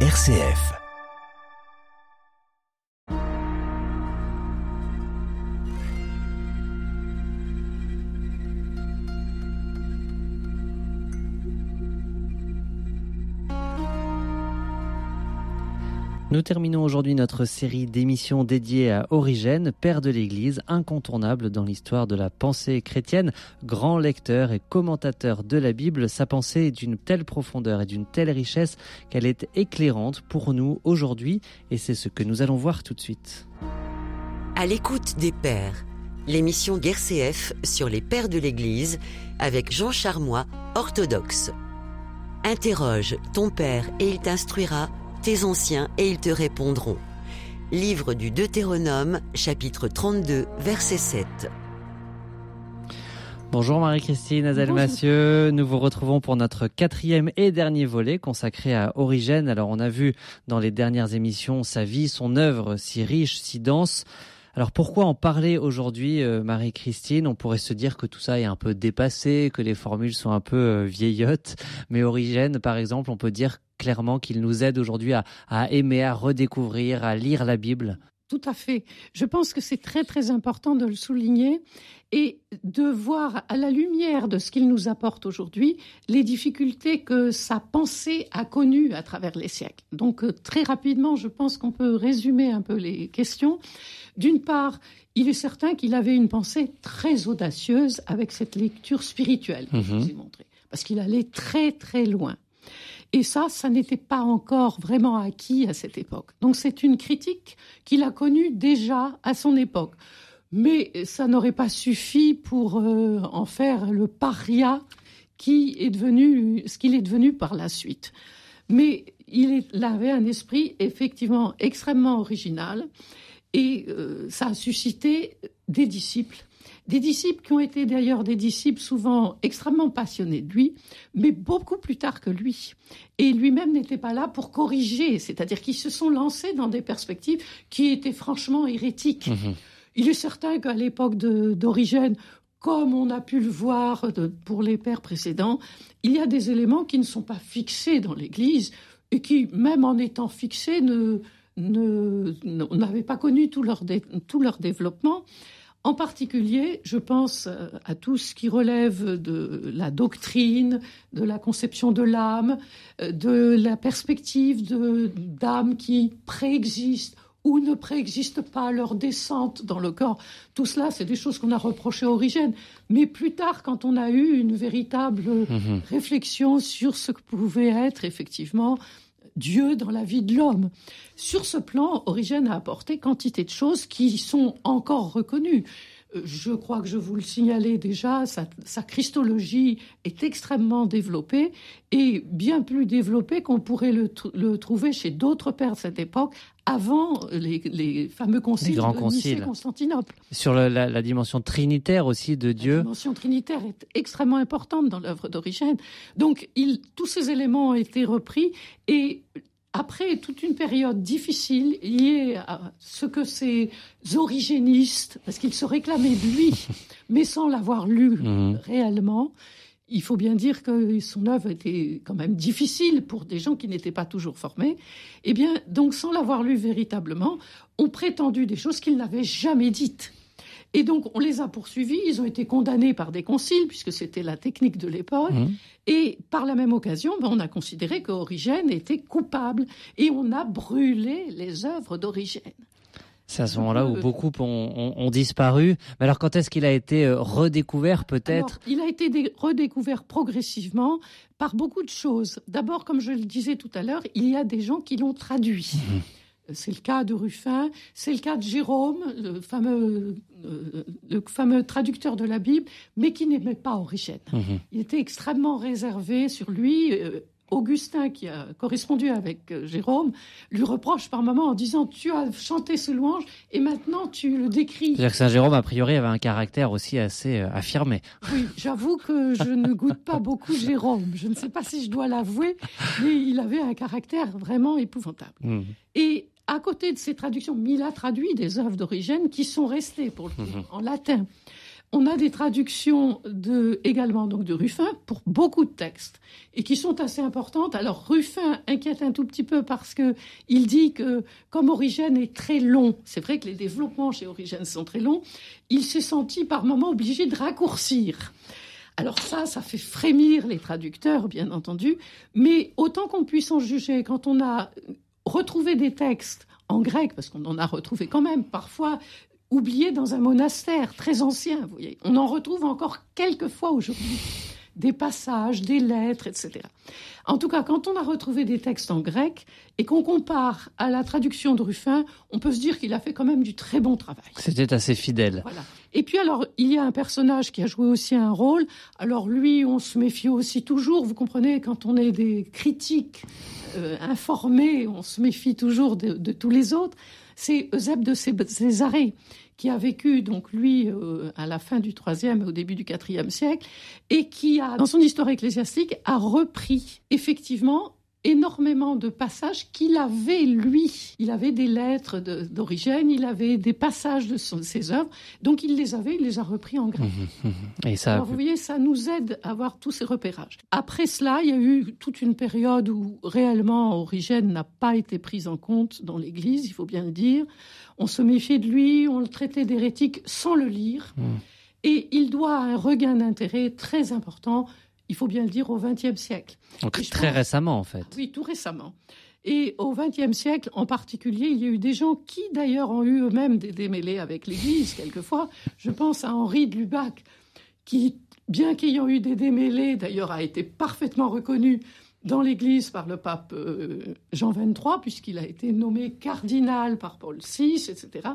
RCF. Nous terminons aujourd'hui notre série d'émissions dédiées à Origène, père de l'Église, incontournable dans l'histoire de la pensée chrétienne, grand lecteur et commentateur de la Bible. Sa pensée est d'une telle profondeur et d'une telle richesse qu'elle est éclairante pour nous aujourd'hui et c'est ce que nous allons voir tout de suite. À l'écoute des pères, l'émission Guerre CF sur les pères de l'Église avec Jean Charmois, orthodoxe. Interroge ton père et il t'instruira tes anciens et ils te répondront. Livre du Deutéronome, chapitre 32, verset 7. Bonjour Marie-Christine Azel-Massieu, nous vous retrouvons pour notre quatrième et dernier volet consacré à Origène. Alors on a vu dans les dernières émissions sa vie, son œuvre si riche, si dense. Alors pourquoi en parler aujourd'hui, euh, Marie-Christine? On pourrait se dire que tout ça est un peu dépassé, que les formules sont un peu euh, vieillottes, mais Origène, par exemple, on peut dire clairement qu'il nous aide aujourd'hui à, à aimer, à redécouvrir, à lire la Bible. Tout à fait. Je pense que c'est très très important de le souligner et de voir à la lumière de ce qu'il nous apporte aujourd'hui les difficultés que sa pensée a connues à travers les siècles. Donc euh, très rapidement, je pense qu'on peut résumer un peu les questions. D'une part, il est certain qu'il avait une pensée très audacieuse avec cette lecture spirituelle que je vous ai mhm. montrée, parce qu'il allait très très loin. Et ça, ça n'était pas encore vraiment acquis à cette époque. Donc c'est une critique qu'il a connue déjà à son époque. Mais ça n'aurait pas suffi pour euh, en faire le paria qui est devenu, ce qu'il est devenu par la suite. Mais il, avait un esprit effectivement extrêmement original et euh, ça a suscité des disciples des disciples qui ont été d'ailleurs des disciples souvent extrêmement passionnés de lui, mais beaucoup plus tard que lui. Et lui-même n'était pas là pour corriger, c'est-à-dire qu'ils se sont lancés dans des perspectives qui étaient franchement hérétiques. Mhm. Il est certain qu'à l'époque d'origine, comme on a pu le voir pour les pères précédents, il y a des éléments qui ne sont pas fixés dans l'Église et qui, même en étant fixés, ne, n'avaient pas connu tout leur, tout leur développement. En particulier, je pense euh, à tout ce qui relève de la doctrine, de la conception de l'âme, euh, de la perspective d'âme qui préexiste ou ne préexiste pas leur descente dans le corps. Tout cela, c'est des choses qu'on a reprochées à Origène. Mais plus tard, quand on a eu une véritable mhm. réflexion sur ce que pouvait être effectivement Dieu dans la vie de l'homme. Sur ce plan, Origène a apporté quantité de choses qui sont encore reconnues. Euh, je crois que je vous le signalais déjà, sa, christologie est extrêmement développée et bien plus développée qu'on pourrait le, trouver chez d'autres pères de cette époque avant les, fameux conciles grands de conciles. Constantinople. Sur la, dimension trinitaire aussi de Dieu. La dimension trinitaire est extrêmement importante dans l'œuvre d'Origène. Donc il, tous ces éléments ont été repris et après toute une période difficile liée à ce que ces origénistes, parce qu'ils se réclamaient de lui, mais sans l'avoir lu mhm. réellement, il faut bien dire que son œuvre était quand même difficile pour des gens qui n'étaient pas toujours formés. Eh bien, donc, sans l'avoir lu véritablement, ont prétendu des choses qu'ils n'avaient jamais dites. Et donc, on les a poursuivis. Ils ont été condamnés par des conciles, puisque c'était la technique de l'époque. Mmh. Et par la même occasion, ben, on a considéré qu'Origène était coupable. Et on a brûlé les œuvres d'Origène. C'est à ce moment-là où beaucoup ont, disparu. Mais alors, quand est-ce qu'il a été euh, redécouvert, peut-être Il a été redécouvert progressivement par beaucoup de choses. D'abord, comme je le disais tout à l'heure, il y a des gens qui l'ont traduit. Mmh. C'est le cas de Ruffin, c'est le cas de Jérôme, le fameux, euh, le fameux traducteur de la Bible, mais qui n'aimait pas Origène. Mhm. Il était extrêmement réservé sur lui. Euh, Augustin, qui a correspondu avec euh, Jérôme, lui reproche par moments en disant Tu as chanté ce louange et maintenant tu le décris. C'est-à-dire que Saint Jérôme, a priori, avait un caractère aussi assez affirmé. Oui, j'avoue que je ne goûte pas beaucoup Jérôme. Je ne sais pas si je dois l'avouer, mais il avait un caractère vraiment épouvantable. Mhm. Et à côté de ces traductions, Mila traduit des œuvres d'origine qui sont restées pour le mhm. en latin. On a des traductions de, également donc de Ruffin pour beaucoup de textes et qui sont assez importantes. Alors Ruffin inquiète un tout petit peu parce que il dit que comme Origène est très long, c'est vrai que les développements chez Origène sont très longs, il s'est senti par moments obligé de raccourcir. Alors ça, ça fait frémir les traducteurs, bien entendu, mais autant qu'on puisse en juger, quand on a retrouvé des textes en grec, parce qu'on en a retrouvé quand même parfois oubliés dans un monastère très ancien, vous voyez, on en retrouve encore quelques fois aujourd'hui des passages, des lettres, etc. En tout cas, quand on a retrouvé des textes en grec et qu'on compare à la traduction de Ruffin, on peut se dire qu'il a fait quand même du très bon travail. C'était assez fidèle. Voilà. Et puis alors, il y a un personnage qui a joué aussi un rôle. Alors lui, on se méfie aussi toujours. Vous comprenez, quand on est des critiques euh, informés, on se méfie toujours de, tous les autres. C'est Eusèbe de Césarée qui a vécu, donc lui, euh, à la fin du IIIe et au début du IVe siècle, et qui a, dans son histoire ecclésiastique, a repris effectivement énormément de passages qu'il avait, lui. Il avait des lettres d'origine, il avait des passages de ses œuvres, donc il les avait, il les a repris en grec. Mmh, mmh, mmh. Et ça Alors, vous voyez, ça nous aide à avoir tous ces repérages. Après cela, il y a eu toute une période où réellement Origène n'a pas été prise en compte dans l'Église, il faut bien le dire. On se méfiait de lui, on le traitait d'hérétique sans le lire. Et il doit un regain d'intérêt très important il faut bien le dire, au XXe siècle. Donc très récemment, en fait. Oui, tout récemment. Et au XXe siècle, en particulier, il y a eu des gens qui, d'ailleurs, ont eu eux-mêmes des démêlés avec l'Église, quelquefois. Je pense à Henri de Lubac, qui, bien qu'ayant eu des démêlés, d'ailleurs, a été parfaitement reconnu dans l'Église par le pape euh, Jean XXIII, puisqu'il a été nommé cardinal par Paul VI, etc.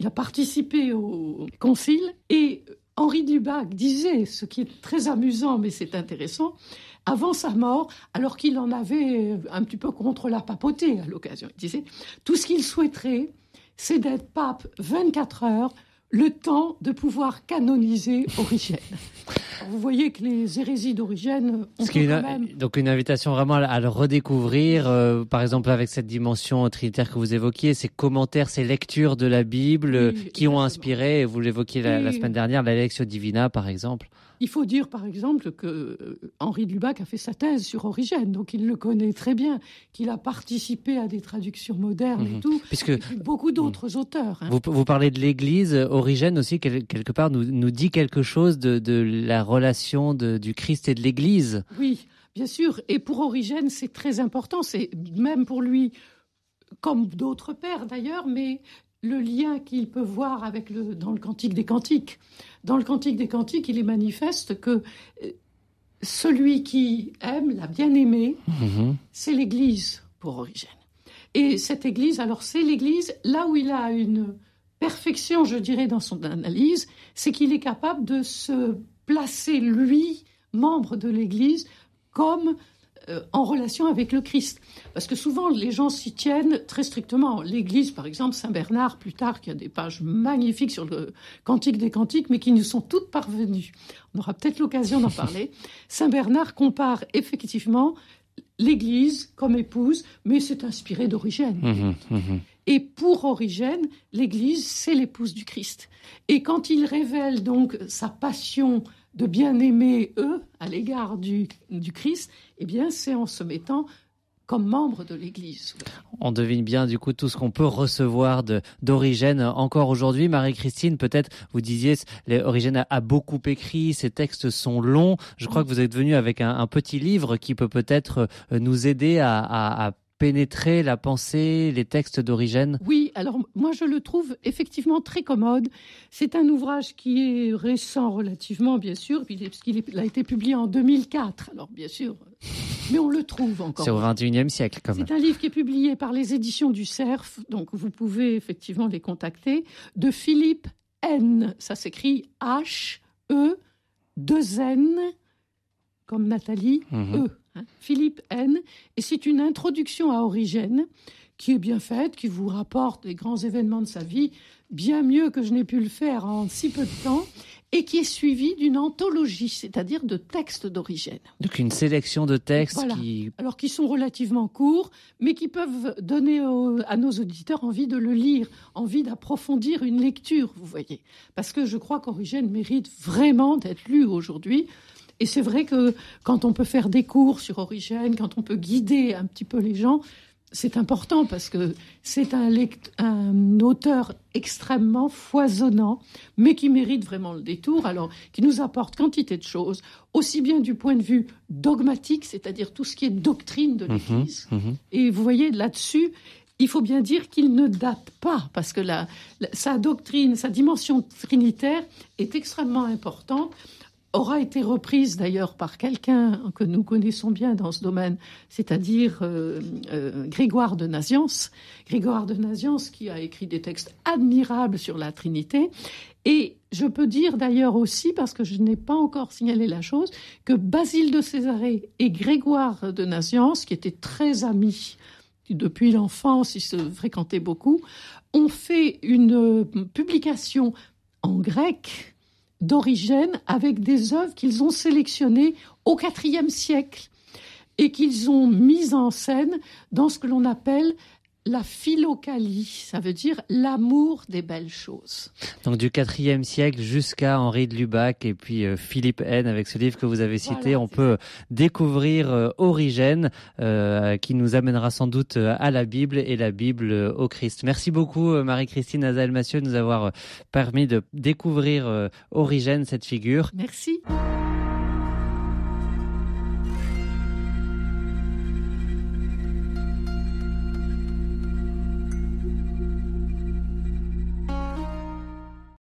Il a participé au concile et Henri de Lubac disait, ce qui est très amusant, mais c'est intéressant, avant sa mort, alors qu'il en avait un petit peu contre la papauté à l'occasion, il disait, tout ce qu'il souhaiterait, c'est d'être pape 24 heures, le temps de pouvoir canoniser Origène. Vous voyez que les hérésies d'origine ont quand même... Donc une invitation vraiment à le redécouvrir, euh, par exemple avec cette dimension trinitaire que vous évoquiez, ces commentaires, ces lectures de la Bible euh, qui ont inspiré, vous l'évoquiez la, la, semaine dernière, la Lectio Divina par exemple. Il faut dire, par exemple, que euh, Henri de Lubac a fait sa thèse sur Origène, donc il le connaît très bien, qu'il a participé à des traductions modernes et mhm. tout, Puisque, et beaucoup d'autres auteurs. Hein. Vous, vous, parlez de l'Église, Origène aussi, quelque part, nous, nous dit quelque chose de, de la relation de, du Christ et de l'Église. Oui, bien sûr. Et pour Origène, c'est très important. C'est même pour lui, comme d'autres pères d'ailleurs, mais le lien qu'il peut voir avec le, dans le Cantique des Cantiques. Dans le Cantique des Cantiques, il est manifeste que euh, celui qui aime, la bien-aimée, mm-hmm. c'est l'Église pour Origène. Et cette Église, alors c'est l'Église, là où il a une perfection, je dirais, dans son analyse, c'est qu'il est capable de se placer, lui, membre de l'Église, comme euh, en relation avec le Christ. Parce que souvent, les gens s'y tiennent très strictement. L'Église, par exemple, Saint Bernard, plus tard, qui a des pages magnifiques sur le Cantique des Cantiques, mais qui nous sont toutes parvenues. On aura peut-être l'occasion d'en parler. Saint Bernard compare effectivement l'Église comme épouse, mais c'est inspiré d'Origène. Mmh, mmh. Et pour Origène, l'Église, c'est l'épouse du Christ. Et quand il révèle donc sa passion de bien aimer eux à l'égard du, du Christ, eh bien, c'est en se mettant comme membre de l'Église. On devine bien du coup tout ce qu'on peut recevoir d'Origène encore aujourd'hui. Marie-Christine, peut-être vous disiez, Origène a, beaucoup écrit, ses textes sont longs. Je crois que vous êtes venu avec un, un petit livre qui peut peut-être euh, nous aider à, à, à pénétrer la pensée, les textes d'origine? Oui, alors moi je le trouve effectivement très commode. C'est un ouvrage qui est récent relativement, bien sûr, puisqu'il a été publié en 2004, alors bien sûr, mais on le trouve encore. C'est au 21e siècle quand même. C'est un livre qui est publié par les éditions du Cerf, donc vous pouvez effectivement les contacter, de Philippe N. Ça s'écrit H, E, 2 N, comme Nathalie, mhm. E. Philippe N. Et c'est une introduction à Origène qui est bien faite, qui vous rapporte les grands événements de sa vie, bien mieux que je n'ai pu le faire en si peu de temps. et qui est suivi d'une anthologie, c'est-à-dire de textes d'origine. Donc une sélection de textes qui... Alors qui sont relativement courts, mais qui peuvent donner à nos auditeurs envie de le lire, envie d'approfondir une lecture, vous voyez. Parce que je crois qu'Origène mérite vraiment d'être lu aujourd'hui. Et c'est vrai que quand on peut faire des cours sur Origène, quand on peut guider un petit peu les gens, c'est important parce que c'est un, un, auteur extrêmement foisonnant, mais qui mérite vraiment le détour, alors qui nous apporte quantité de choses, aussi bien du point de vue dogmatique, c'est-à-dire tout ce qui est doctrine de mhm, l'Église. Mhm. Et vous voyez, là-dessus, il faut bien dire qu'il ne date pas, parce que sa doctrine, sa dimension trinitaire est extrêmement importante aura été reprise d'ailleurs par quelqu'un que nous connaissons bien dans ce domaine, c'est-à-dire euh, euh, Grégoire de Naziance. Grégoire de Naziance qui a écrit des textes admirables sur la Trinité. Et je peux dire d'ailleurs aussi, parce que je n'ai pas encore signalé la chose, que Basile de Césarée et Grégoire de Naziance, qui étaient très amis depuis l'enfance, ils se fréquentaient beaucoup, ont fait une euh, publication en grec d'origine avec des œuvres qu'ils ont sélectionnées au IVe siècle et qu'ils ont mises en scène dans ce que l'on appelle la philocalie, ça veut dire l'amour des belles choses. Donc du IVe siècle jusqu'à Henri de Lubac et puis euh, Philippe N avec ce livre que vous avez cité, on peut découvrir euh, Origène euh, qui nous amènera sans doute à la Bible et la Bible au Christ. Merci beaucoup Marie-Christine Azael-Massieu de nous avoir permis de découvrir Origène, cette figure. Merci.